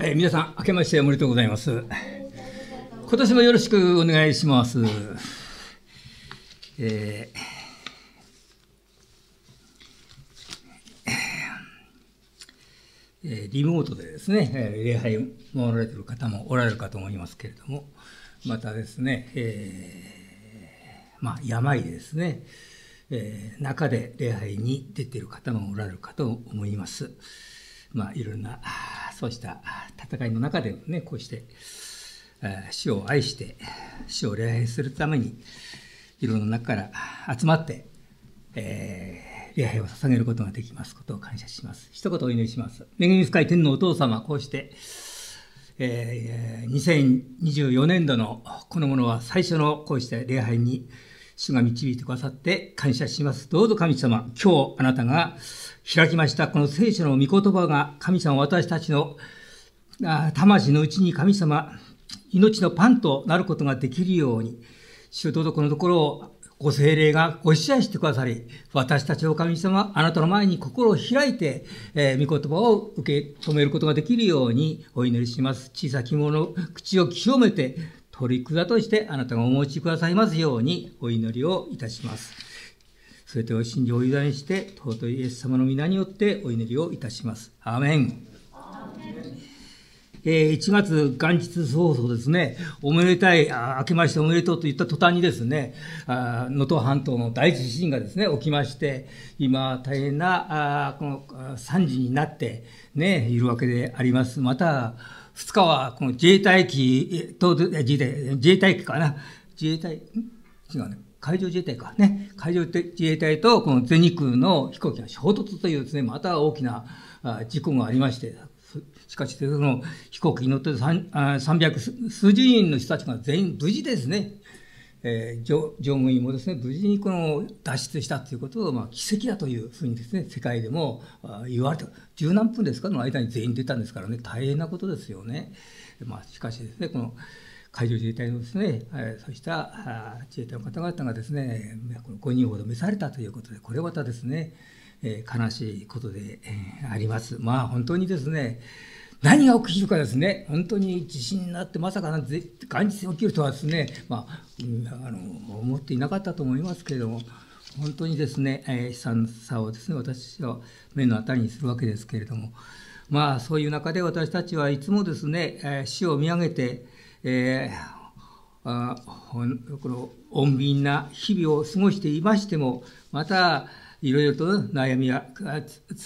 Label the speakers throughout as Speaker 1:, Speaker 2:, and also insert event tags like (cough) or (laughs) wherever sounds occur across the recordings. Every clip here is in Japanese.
Speaker 1: えー、皆さん、明けましておめでとうございます。今年もよろしくお願いします。えー、リモートでですね、礼拝を守られている方もおられるかと思いますけれども、またですね、えー、まあ、病でですね、えー、中で礼拝に出ている方もおられるかと思います。まあ、いろんなそうした戦いの中でねこうして死を愛して死を礼拝するためにいろんな中から集まって、えー、礼拝を捧げることができますことを感謝します。一言お祈りします。恵み深い天のお父様、こうして、えー、2024年度のこのものは最初のこうして礼拝に主が導いてくださって感謝します。どうぞ神様、今日あなたが開きましたこの聖書の御言葉が神様私たちの魂のうちに神様、命のパンとなることができるように、主どうぞこのところをご精霊がご支配してくださり、私たちを神様、あなたの前に心を開いて、えー、御言葉を受け止めることができるようにお祈りします。小さき者の口を清めて、取り札としてあなたがお持ちくださいますようにお祈りをいたします。すべてを信じお委ねして、尊いイエス様の皆によってお祈りをいたします。アーメン。えー、1月元日早々ですね、おめでたい、あ明けましておめでとうと言った途端にですね、能登半島の大地震がですね、起きまして、今、大変な、あこの惨事になって、ね、いるわけであります。また、2日はこの自衛隊機と自衛隊自衛隊機かな。自衛隊違うね。海上自衛隊か。ね。海上自衛隊とこの全日空の飛行機が衝突というですねまた大きな事故がありましてしかしその飛行機に乗って300数十人の人たちが全員無事ですね。えー、乗務員もですね無事にこの脱出したということを、まあ、奇跡だというふうにですね世界でも言われた十何分ですか？の間に全員出たんですからね大変なことですよね。まあ、しかしですねこの海上自衛隊のですね、えー、そうした自衛隊の方々がですねこの5人ほど召されたということでこれまたですね、えー、悲しいことで、えー、あります。まあ本当にですね何が起きるかですね、本当に地震になってまさかなんて元日起きるとはですね、まあ、あの思っていなかったと思いますけれども、本当にですね、えー、悲惨さをですね、私は目の当たりにするわけですけれども、まあそういう中で私たちはいつもですね、えー、死を見上げて、えー、あこの穏便な日々を過ごしていましても、また、いろいろと悩みや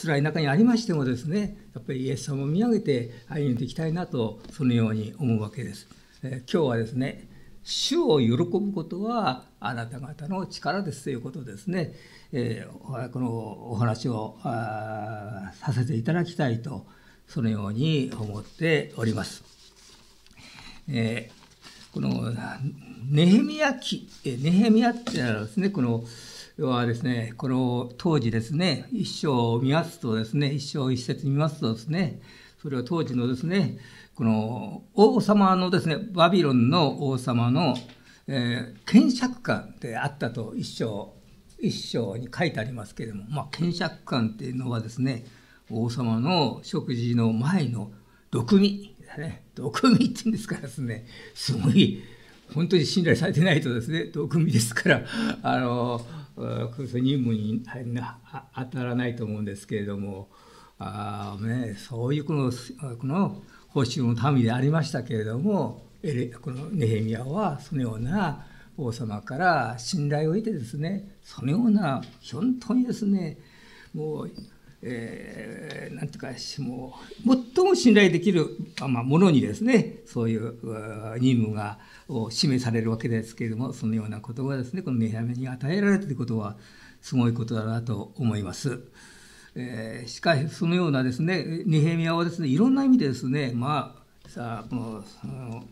Speaker 1: 辛い中にありましてもですねやっぱりイエス様を見上げて歩んでいきたいなとそのように思うわけです。え今日はですね主を喜ぶことはあなた方の力ですということですね、えー、このお話をさせていただきたいとそのように思っております。えー、このネヘミヤ記ネヘミヤっていうのはですねこの要はですね、この当時ですね、一章を見ますとですね、一章一節見ますとですね、それは当時のですね、この王様のですね、バビロンの王様の、えー、検釈官であったと一章、一章に書いてありますけれども、まあ、検釈官っていうのはですね、王様の食事の前の毒味、ね、毒味っていうんですからですね、すごい、本当に信頼されてないとですね、毒味ですから、あの、任務に当たらないと思うんですけれどもあ、ね、そういうこのこの報酬の民でありましたけれどもこのネヘミヤはそのような王様から信頼を得てですねそのような本当にですねもうえー、なんていうかも最も信頼できる、まあ、ものにですねそういう任務がを示されるわけですけれどもそのようなことがですねこのネヘミに与えられたといことはすごいことだなと思います。えー、しかしそのようなですねネヘミヤはですねいろんな意味でですねまあさあこの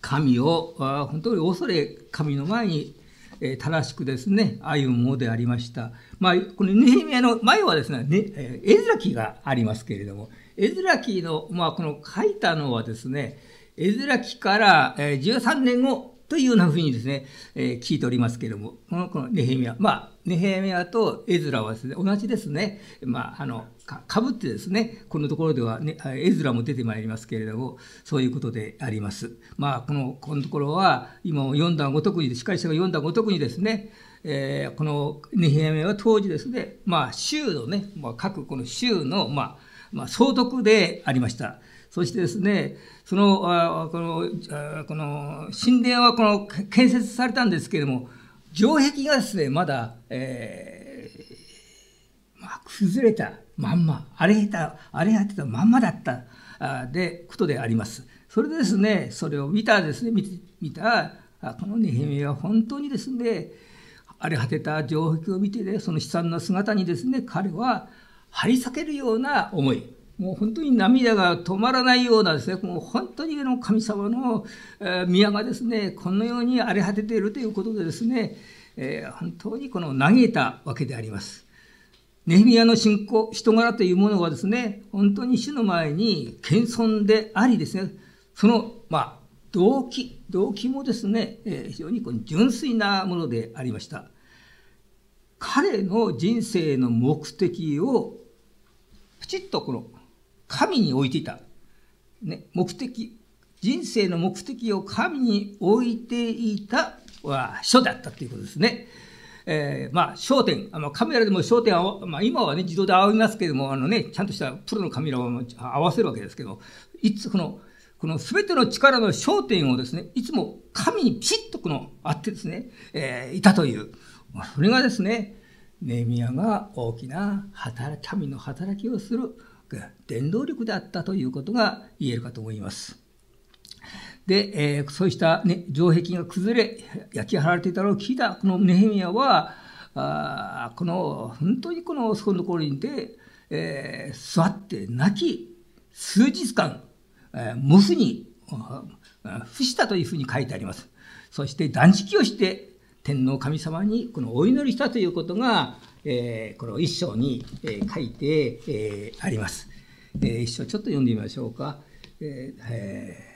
Speaker 1: 神を本当に恐れ神の前にえ正しくですね、歩むものでありました。まあ、このネヘミヤの前はですね、ねエズラ記がありますけれども、エズラ記の、まあ、この書いたのはですね、エズラ記から13年後というようなふうにですね、えー、聞いておりますけれども、このこのネヘミヤ、まあ、ネヘミヤとエズラはですね、同じですね、まあ、あの、かぶってですね、このところでは、ね、絵面も出てまいりますけれども、そういうことであります。まあ、この、このところは、今読んだごとくに、司会者が読んだごとくにですね、えー、このネヒヤは当時ですね、まあ、州のね、まあ、各この州の、まあ、まあ、総督でありました。そしてですね、その、あこの、あこの、神殿はこの、建設されたんですけれども、城壁がですね、まだ、えー、まあ、崩れたまんま、荒れた、荒れ果てたまんまだったあで、ことであります。それでですね、それを見たですね、見見た、このネヘミは本当にですね、荒れ果てた城壁を見てね、その悲惨な姿にですね、彼は張り裂けるような思い、もう本当に涙が止まらないようなですね、もう本当にの神様の宮がですね、このように荒れ果てているということでですね、えー、本当にこの嘆いたわけであります。ネヒミヤの信仰、人柄というものはですね、本当に主の前に謙遜でありですね、その、まあ、動機、動機もですね、えー、非常にこの純粋なものでありました。彼の人生の目的を、プチッとこの神に置いていた。ね、目的、人生の目的を神に置いていたは書だったということですね。えー、まあ、焦点、あのカメラでも焦点を、まあ、今はね、自動で合いますけれども、あのね、ちゃんとしたプロのカメラを合わせるわけですけど、いつ、この、この全ての力の焦点をですね、いつも神にピシッとこの、あってですね、えー、いたという、まあ、それがですね、ネミヤが大きな働き、神の働きをする伝動力であったということが言えるかと思います。で、えー、そうした、ね、城壁が崩れ、焼き払われていたのを聞いたこのネヘミヤは、あこの、本当にこの、そこのところにて、えー、座って泣き、数日間、えー、無ふに伏したというふうに書いてあります。そして断食をして天皇神様にこのお祈りしたということが、えー、この一章に、えー、書いて、えー、あります。えー、一章ちょっと読んでみましょうか。えーえー、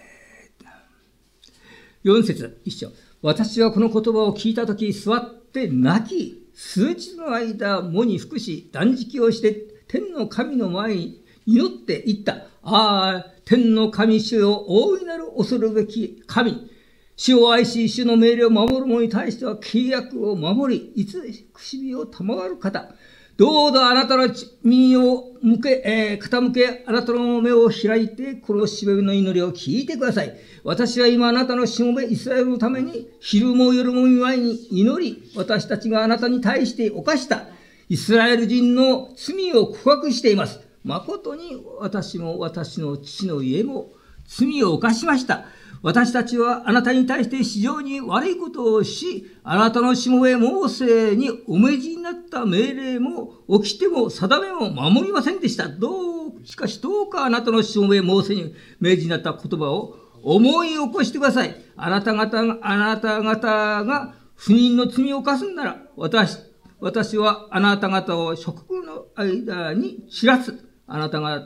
Speaker 1: 4節一章。私はこの言葉を聞いたとき、座って泣き、数日の間、喪に服し、断食をして、天の神の前に祈っていった。ああ、天の神主よ、大いなる恐るべき神。主を愛し、主の命令を守る者に対しては契約を守り、いつくしみを賜る方。どうぞあなたの身を向け、えー、傾け、あなたの目を開いて、このしべの祈りを聞いてください。私は今あなたのしもべイスラエルのために、昼も夜も見舞いに祈り、私たちがあなたに対して犯したイスラエル人の罪を告白しています。誠に私も私の父の家も罪を犯しました。私たちはあなたに対して非常に悪いことをし、あなたのしもべモーセにお命じになった命令も起きても定めも守りませんでした。どう、しかしどうかあなたのしもべモーセに命じになった言葉を思い起こしてください。あなた方が、あなた方が不妊の罪を犯すんなら、私、私はあなた方を諸国の間に知らす。あなたが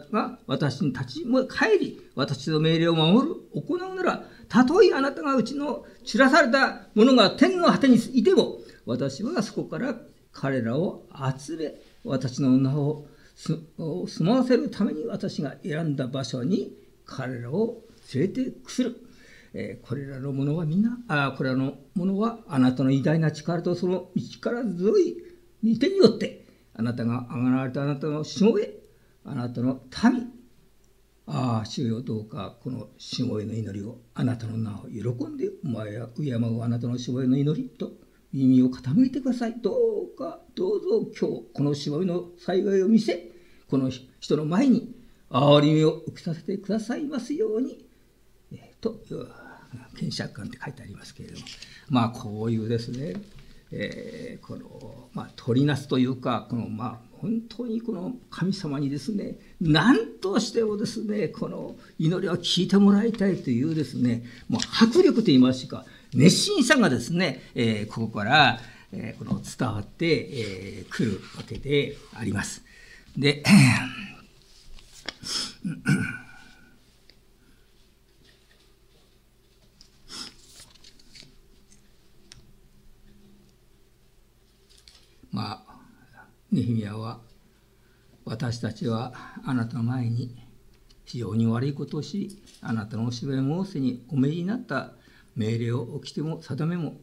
Speaker 1: 私に立ち帰り、私の命令を守る、行うなら、たとえあなたがうちの散らされたものが天の果てにいても、私はそこから彼らを集め、私の名を住まわせるために私が選んだ場所に彼らを連れてくする。えー、これらのものはみんな、あこれらのものはあなたの偉大な力とその力強い御手によって、あなたがあがられたあなたのしもべ、あなたの民、ああ、主よどうか、このしもべの祈りを、あなたの名を喜んで、お前や敬うあなたのしもべの祈りと耳を傾いてください。どうか、どうぞ今日、このしもべの災害を見せ、この人の前に憐りみを受けさせてくださいますように、えー、と、検釈官って書いてありますけれども、まあ、こういうですね、えー、この、まあ、取りなすというか、この、まあ、本当にこの神様にですね何としてもですねこの祈りを聞いてもらいたいというですねもう迫力といいますか熱心さがですね、えー、ここから、えー、この伝わってく、えー、るわけであります。でまあネヒミヤは私たちはあなたの前に非常に悪いことをしあなたのおしべモーセにお命じになった命令を起きても定めも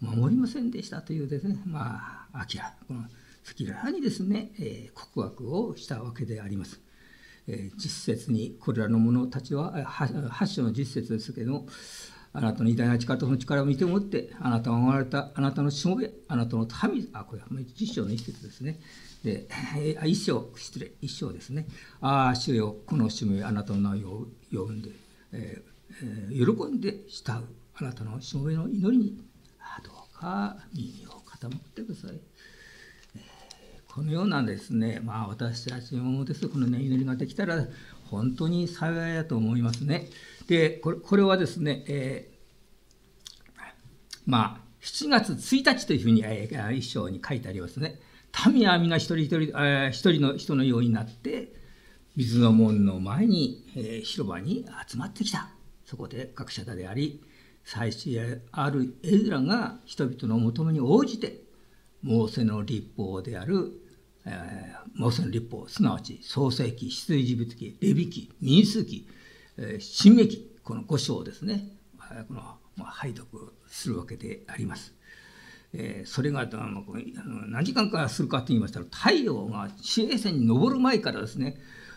Speaker 1: 守りませんでしたというですねまあ明らこの赤裸々にですね、えー、告白をしたわけであります。えー、実説にこれらの者たちは8章の実説ですけどもあなたの偉大な力との力を見てもってあなたが生まれたあなたのしもべあなたの民あこれは実章の一節ですねで (laughs) 一章失礼一章ですねああ主よこのしもべあなたの名を呼んで、えーえー、喜んで慕うあなたのしもべの祈りにどうか耳を傾ってください。このようなですね、まあ、私たちもですこの、ね、祈りができたら本当に幸いだと思いますね。でこれこれはですね、えー、まあ7月1日というふうに、えー、一章に書いてありますね。民は皆一人一人、えー、一人の人のようになって水の門の前に、えー、広場に集まってきた。そこで学者であり祭司であるエズラが人々の求めに応じてモーセの立法であるえー、モーセの立法すなわち創世記出エジプト記レビ記民数記、新明記この5章をですねこの、まあ、拝読するわけであります。えー、それがあの何時間からするかと言いましたら太陽が地平線に昇る前からですね、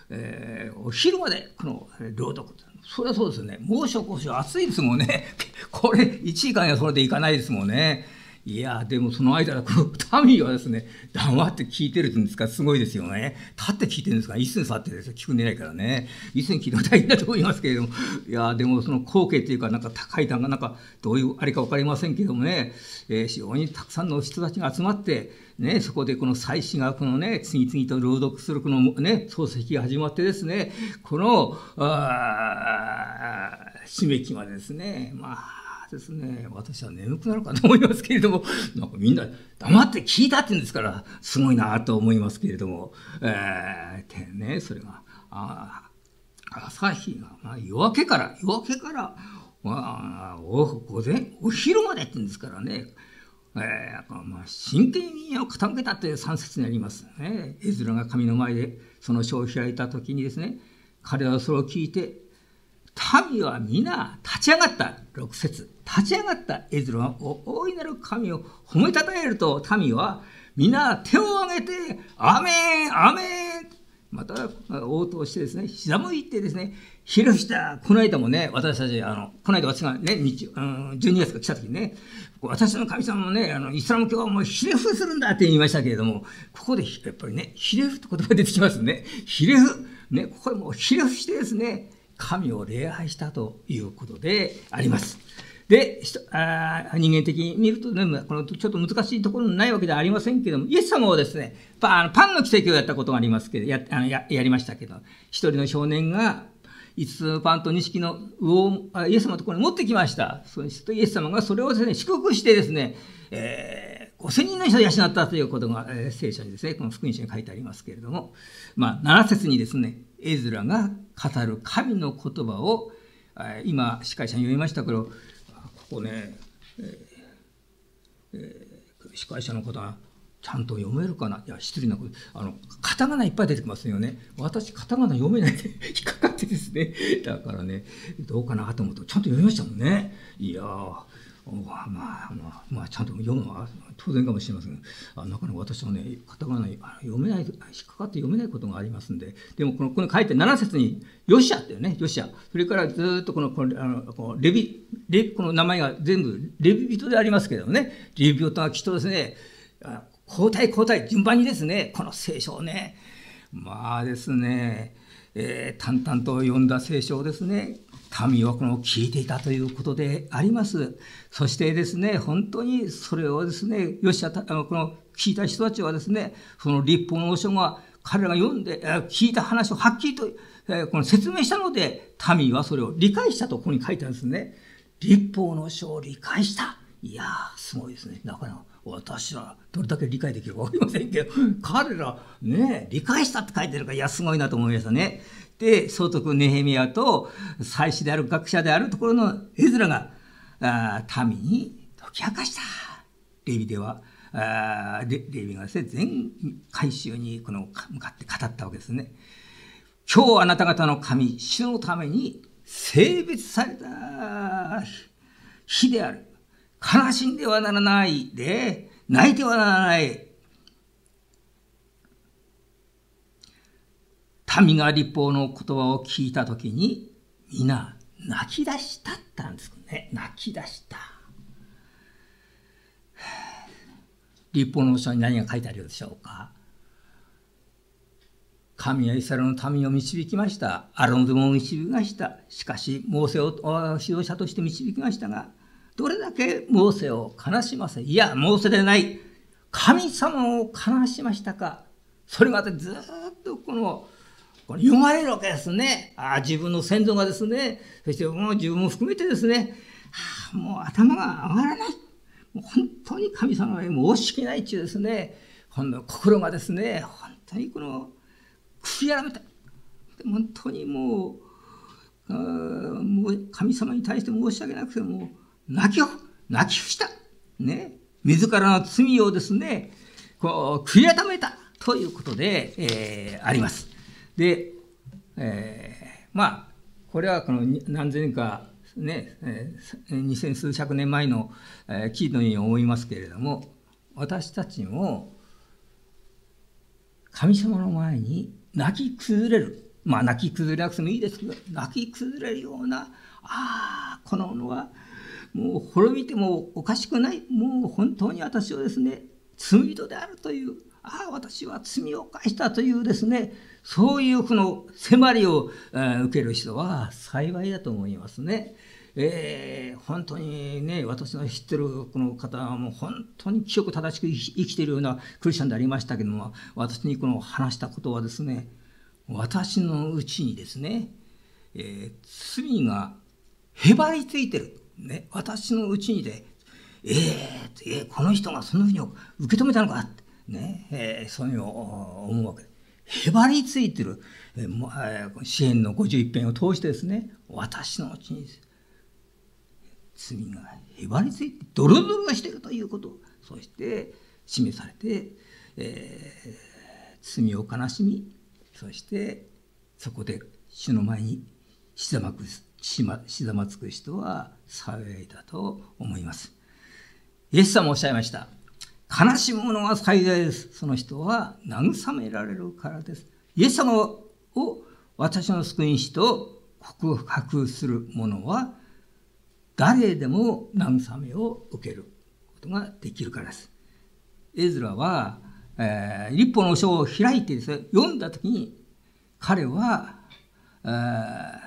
Speaker 1: えー、お昼までこの朗読それはそうですよね猛暑猛暑暑いですもんね (laughs) これ1時間やそれでいかないですもんね。いやでもその間、この民はですね、黙って聞いてるんですかすごいですよね。立って聞いてるんですか？椅子に座ってですね、聞くんでないからね。椅子に聞いても大変だと思いますけれども、いやでもその光景っていうか、なんか高い段がなんかどういうあれか分かりませんけどもね、えー、非常にたくさんの人たちが集まって、ね、そこでこの祭司がこのね、次々と朗読するこのね、漱石が始まってですね、この、あ締め切までですね、まあ、ですね、私は眠くなるかと思いますけれども、(laughs) なんかみんな黙って聞いたって言うんですから、すごいなと思いますけれども、えー、ね、それが、あ朝日が、まあ、夜明けから、夜明けから、まあ、お午前、お昼までって言うんですからね、えーまあ、真剣にを傾けたという3節にありますね。絵面が神の前でその書を開いた時にですね、彼はそれを聞いて、民は皆立ち上がった。6節立ち上がったエズロは大いなる神を褒めたたえると民は皆手を挙げて「アメンアメン!」また応答してですねひざむいてですねひれ伏したこの間もね私たちあのこの間私がね日、うん、12月が来た時にね私の神様もねあのイスラム教はもうひれ伏するんだって言いましたけれどもここでやっぱりねひれ伏って言葉が出てきますねひれ伏ねここでもうひれ伏してですね神を礼拝したということであります。で、あ人間的に見ると、ね、このちょっと難しいところないわけではありませんけども、イエス様はですね、パンの奇跡をやったことがありますけど、やあのややりましたけど、一人の少年が5つのパンと2式の魚をイエス様のところに持ってきました。そうするとイエス様がそれをですね、祝福してですね、えー、5000人の人を養ったということが、えー、聖書にですね、この福音書に書いてありますけれども、まあ、7節にですね、エズラが語る神の言葉を、今、司会者に読みましたけど、ここね、えーえー、司会者の方はちゃんと読めるかな？いや、失礼なこと、あの、カタカナいっぱい出てきますよね。私、カタカナ読めないで引っかかってですね。だからね、どうかなと思うと、ちゃんと読みましたもんね。いやー、まあまあ、まあ、ちゃんと読むのは当然かもしれません。あなかなか私はねカタカナ読めない引っかかって読めないことがありますんで。でもこのこの書いて7節に「ヨシア」っていうねヨシア。それからずっとこのこのあのこのレビレこの名前が全部レビ人でありますけどもね。レビ人はきっとですね交代交代順番にですねこの聖書をね。まあですね、えー、淡々と読んだ聖書をですね神はこの聞いていたということであります。そしてですね、本当にそれをですね、よしこの聞いた人たちはですね、その立法の書が彼らが読んで、聞いた話をはっきりとこの説明したので、民はそれを理解したとここに書いてあるんですね。立法の書を理解した。いやー、すごいですね。なかなか私はどれだけ理解できるか分かりませんけど、彼ら、ね、理解したって書いてるから、いや、すごいなと思いましたね。で、総督ネヘミヤと祭司である学者であるところのエズラがあ民に解き明かした。レビではあレレビがですね、全回収にこの向かって語ったわけですね。今日あなた方の神、主のために性別された日である。悲しんではならないで、泣いてはならない。民が立法の言葉を聞いたときに、皆泣き出したったんですね。泣き出した。立法の書に何が書いてあるでしょうか神はイスラエルの民を導きました。アロンズも導きました。しかし、モーセを指導者として導きましたが、どれだけモーセを悲しませ、いや、モーセでない、神様を悲しましたか。それまでずっとこの、これ読まれるわけですね。あ自分の先祖がですね、そしてもう自分も含めてですね、はあ、もう頭が上がらない。もう本当に神様に申し訳ないっていうですね、ほんの心がですね、本当にこの、悔い改めた。本当にもう、もう神様に対して申し訳なくても、泣き、泣き伏した。ね。自らの罪をですね、こう、悔い改めた。ということで、えー、あります。で、えー、まあ、これはこの何千年かね、えー、二千数百年前の、えー、記事のように思いますけれども、私たちも神様の前に泣き崩れる。まあ泣き崩れなくてもいいですけど、泣き崩れるような、ああ、このものはもう滅びてもおかしくない。もう本当に私はですね、罪人であるという、ああ、私は罪を犯したというですね、そういうこの迫りを、え、受ける人は幸いだと思いますね。えー、本当にね、私の知ってるこの方はもう本当に清く正しく生きているようなクリスチャンでありましたけども、私にこの話したことはですね、私のうちにですね、えー、罪がへばりついてる。ね、私のうちにで、えー、えー、この人がそのふうに受け止めたのかって、ね、えー、そういうふうに思うわけ。へばりついてる、えー、支援の51編を通してですね、私のうちに罪がへばりついて、ドロドロしてるということ、そして示されて、えー、罪を悲しみ、そしてそこで主の前にひざまくひざまつく人は幸いだと思います。イエス様おっしゃいました。悲しむ者が最大です。その人は慰められるからです。イエス様を私の救い主と告白する者は誰でも慰めを受けることができるからです。エズラは、えー、立法の書を開いてですね、読んだ時に彼は、えー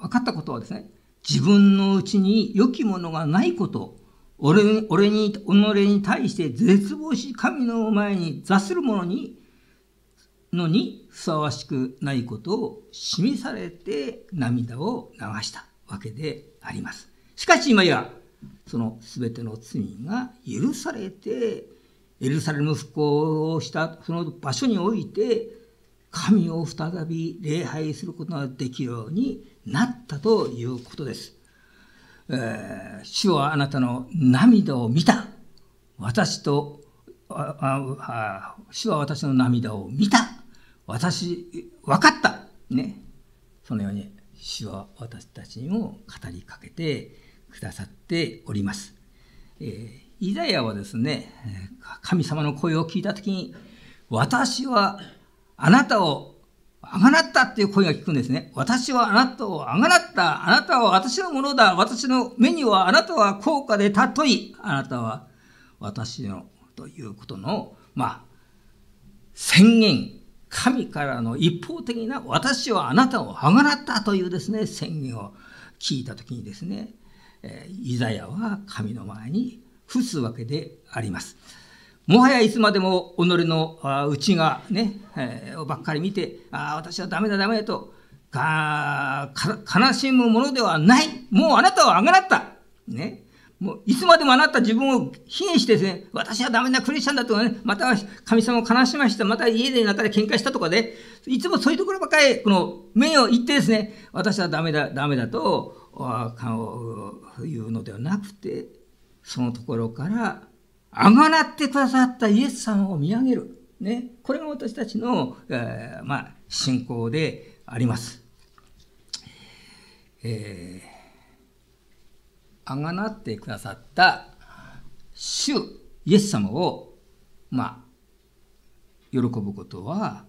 Speaker 1: 分かったことはですね、自分のうちに良きものがないこと、俺に、俺に、己に対して絶望し神の前に座する者に、のにふさわしくないことを示されて涙を流したわけであります。しかし今や、その全ての罪が許されて、エルサレム復興をしたその場所において、神を再び礼拝することができるようになったということです。えー、主はあなたの涙を見た。私と、あ主は私の涙を見た。私、分かった。ね。そのように主は私たちにも語りかけてくださっております。えー、イザヤはですね、神様の声を聞いたときに、私はあなたをあがなったっていう声が聞くんですね。私はあなたをあがなった。あなたは私のものだ。私の目にはあなたは高価で尊い。あなたは私のということの、まあ、宣言。神からの一方的な私はあなたをあがなったというですね、宣言を聞いたときにですね、えイザヤは神の前に伏すわけであります。もはやいつまでも己の内がね、えー、ばっかり見て、ああ、私はダメだダメだと、か悲しむものではない。もうあなたはあがなった。ね。もういつまでもあなた自分を否定してですね、私はダメなクリスチャンだとかね、また神様を悲しました、また家で中で喧嘩したとかで、いつもそういうところばっかり、この面を言ってですね、私はダメだ、ダメだと、言うのではなくて、そのところからあがなってくださったイエス様を見上げる。ね。これが私たちの、えー、まあ、信仰であります。えー、あがなってくださった主イエス様を、まあ、喜ぶことは、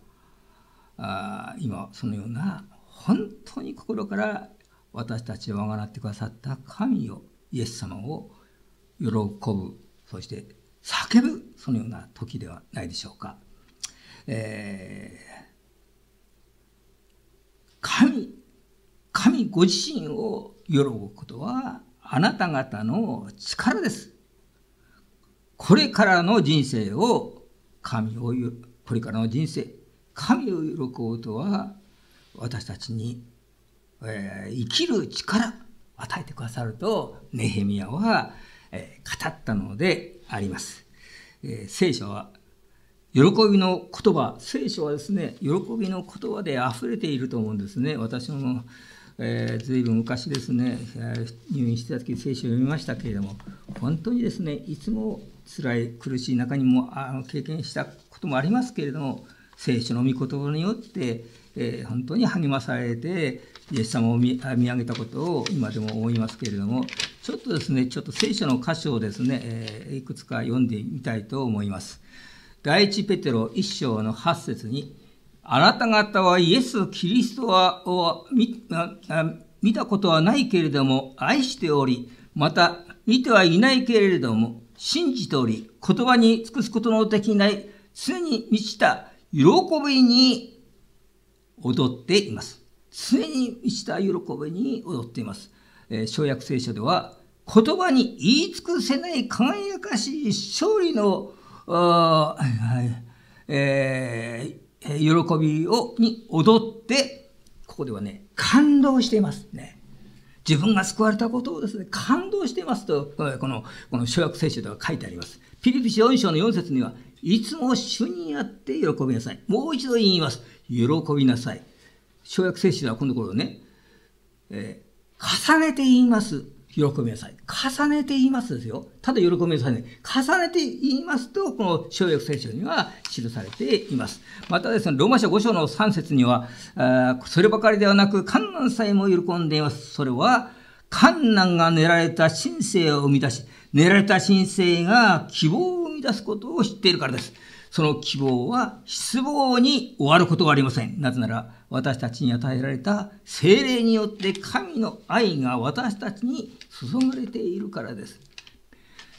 Speaker 1: あ今そのような本当に心から私たちをあがなってくださった神をイエス様を喜ぶそして叫ぶそのような時ではないでしょうか。えー、神神ご自身を喜ぶことはあなた方の力です。これからの人生を神をこれからの人生神を喜ぶことは私たちに、えー、生きる力与えてくださるとネヘミヤは、え、語ったのであります、えー、聖書は喜びの言葉聖書はですね喜びの言葉で溢れていると思うんですね。私も、えー、随分昔ですね入院してた時聖書を読みましたけれども本当にですねいつも辛い苦しい中にもあの経験したこともありますけれども聖書の御言葉によってえー、本当に励まされてイエス様を見上げたことを今でも思いますけれどもちょっとですねちょっと聖書の箇所をですね、えー、いくつか読んでみたいと思います。第一ペテロ1章の8節にあなた方はイエス・キリストはを見見たことはないけれども愛しておりまた見てはいないけれども信じており言葉に尽くすことのできない常に満ちた喜びに踊っています。常に満ちた喜びに踊っています。えー、小約聖書では、言葉に言い尽くせない輝かしい勝利の、(laughs) えー、喜びをに踊って、ここではね、感動していますね。自分が救われたことをですね、感動していますと、この、この小約聖書では書いてあります。ピリピシ4章の4節には、いつも主にあって喜びなさい。もう一度言います。喜びなさい。小約聖書ではこの頃ね、えー、重ねて言います。喜びなさい。重ねて言いますですよ。ただ喜びなさいね。重ねて言いますと、この小約聖書には記されています。またですね、ローマ書5章の3節には、あそればかりではなく、観難さえも喜んでいます。それは、観難が練られた神聖を生み出し、練られた神聖が希望を生み出すことを知っているからです。その希望は失望に終わることがありません。なぜなら、私たちに与えられた精霊によって神の愛が私たちに注がれているからです。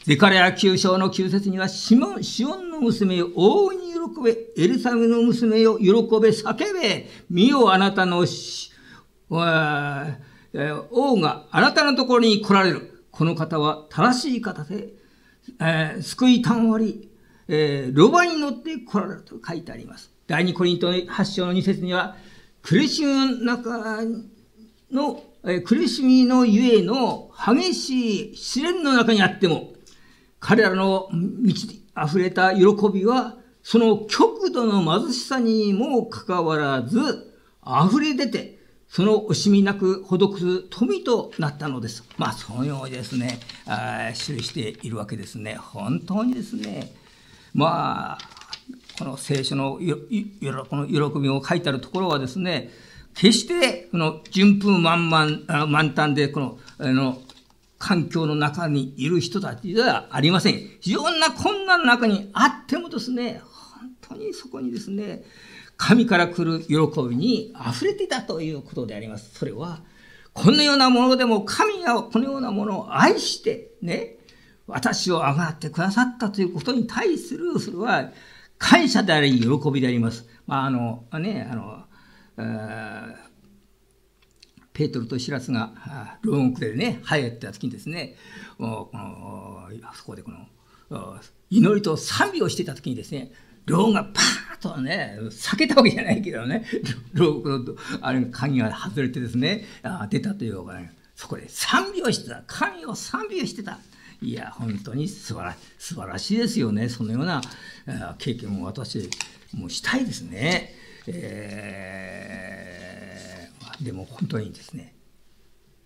Speaker 1: ゼカレア9章の9節には、シモン、シオンの娘よ、大いに喜べ、エルサレムの娘よ、喜べ、叫べ、見よあなたの王があなたのところに来られる。この方は正しい方で、えー、救いを賜り、えー、ロバに乗って来られると書いてあります。第二コリント8章の2節には、苦しみの中の、苦しみのゆえの激しい試練の中にあっても、彼らの満ち溢れた喜びは、その極度の貧しさにもかかわらず、溢れ出て、その惜しみなく施す富となったのです。まあ、そのようにですね、あ記しているわけですね。本当にですね、まあこの聖書のこの喜びを書いてあるところはですね決してこの順風満々満タンでこのあの環境の中にいる人たちではありません。非常な困難の中にあってもですね、本当にそこにですね、神から来る喜びに溢れていたということであります。それは、このようなものでも神がこのようなものを愛してね、私をあがってくださったということに対する、それは感謝であり、喜びであります。まあ、あの、ね、あの、ペトルとシラスが牢獄でね、入った時にですね、このそこでこの祈りと賛美をしていた時にですね、牢がパーッとね、避けたわけじゃないけどね、(laughs) 牢獄のあれ鍵が外れてですね、出たというか、ね、そこで賛美をしてた。神を賛美をしてた。いや本当に素晴ら素晴らしいですよねそのような経験を私もしたいですね、えー、でも本当にですね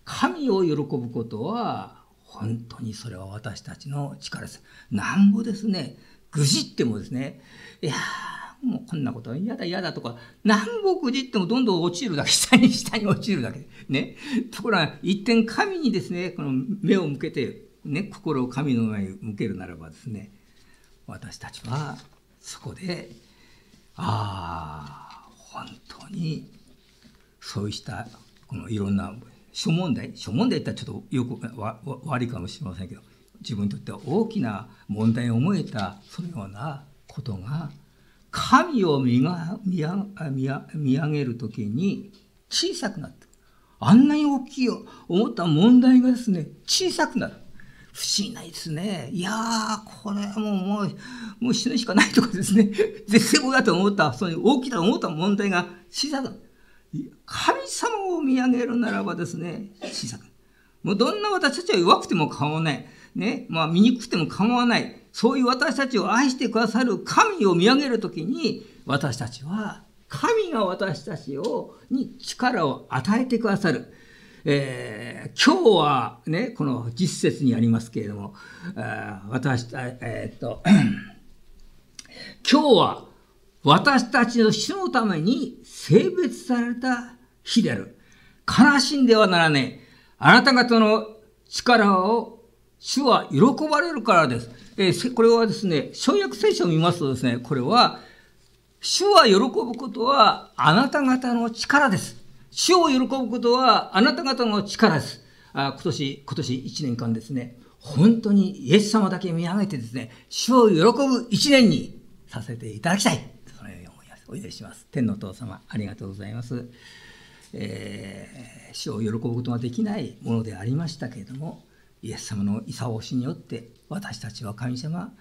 Speaker 1: 神を喜ぶことは本当にそれは私たちの力です。なんぼですね、ぐじってもですね、いやもうこんなこと嫌だ嫌だとか、なんぼぐじってもどんどん落ちるだけ、下に下に落ちるだけ。ね。ところが、一点神にですね、この目を向けて、ね、心を神の前に向けるならばですね、私たちはそこで、ああ、本当に、そうしたこのいろんな諸問題諸問題ってちょっとよくわ悪いかもしれませんけど自分にとっては大きな問題を思えたそのようなことが神を見が見見上げる時に小さくなってあんなに大きい思った問題がですね小さくなる不思議ないですね。いやー、これはもう、もう、もう死ぬしかないとかですね。(laughs) 絶望だと思った、そういう大きな思った問題が小さく。神様を見上げるならばですね、小さく。もうどんな私たちは弱くても構わない。ね、まあ醜くても構わない。そういう私たちを愛してくださる神を見上げるときに、私たちは、神が私たちを、に力を与えてくださる。えー、今日はね、この実節にありますけれども、私、えー、っと、今日は私たちの死のために性別された日である。悲しんではならねえ。あなた方の力を主は喜ばれるからです。えー、これはですね、小約聖書を見ますとですね、これは、主は喜ぶことはあなた方の力です。主を喜ぶことはあなた方の力です。あ今年、今年1年間ですね、本当にイエス様だけ見上げてですね、主を喜ぶ1年にさせていただきたい。そのように思いますお祈りします。天のお父様、ありがとうございます。えー、死を喜ぶことができないものでありましたけれども、イエス様のおしによって、私たちは神様、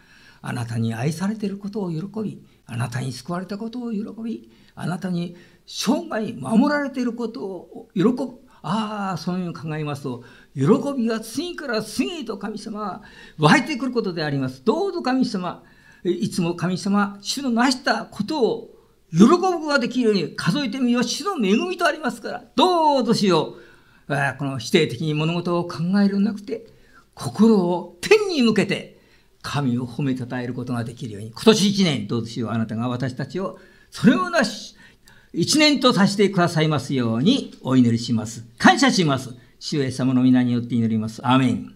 Speaker 1: あなたに愛されていることを喜び、あなたに救われたことを喜び、あなたに生涯守られていることを喜ぶ。ああ、そういうのを考えますと、喜びが次から次へと神様は、湧いてくることであります。どうぞ神様、いつも神様、主の成したことを喜ぶことができるように数えてみよう。主の恵みとありますから、どうぞしよう。この否定的に物事を考えるんなくて、心を天に向けて、神を褒めたたえることができるように、今年一年、どうしよう。あなたが私たちを、そのような一年とさせてくださいますようにお祈りします。感謝します。主イエス様の皆によって祈ります。アメン。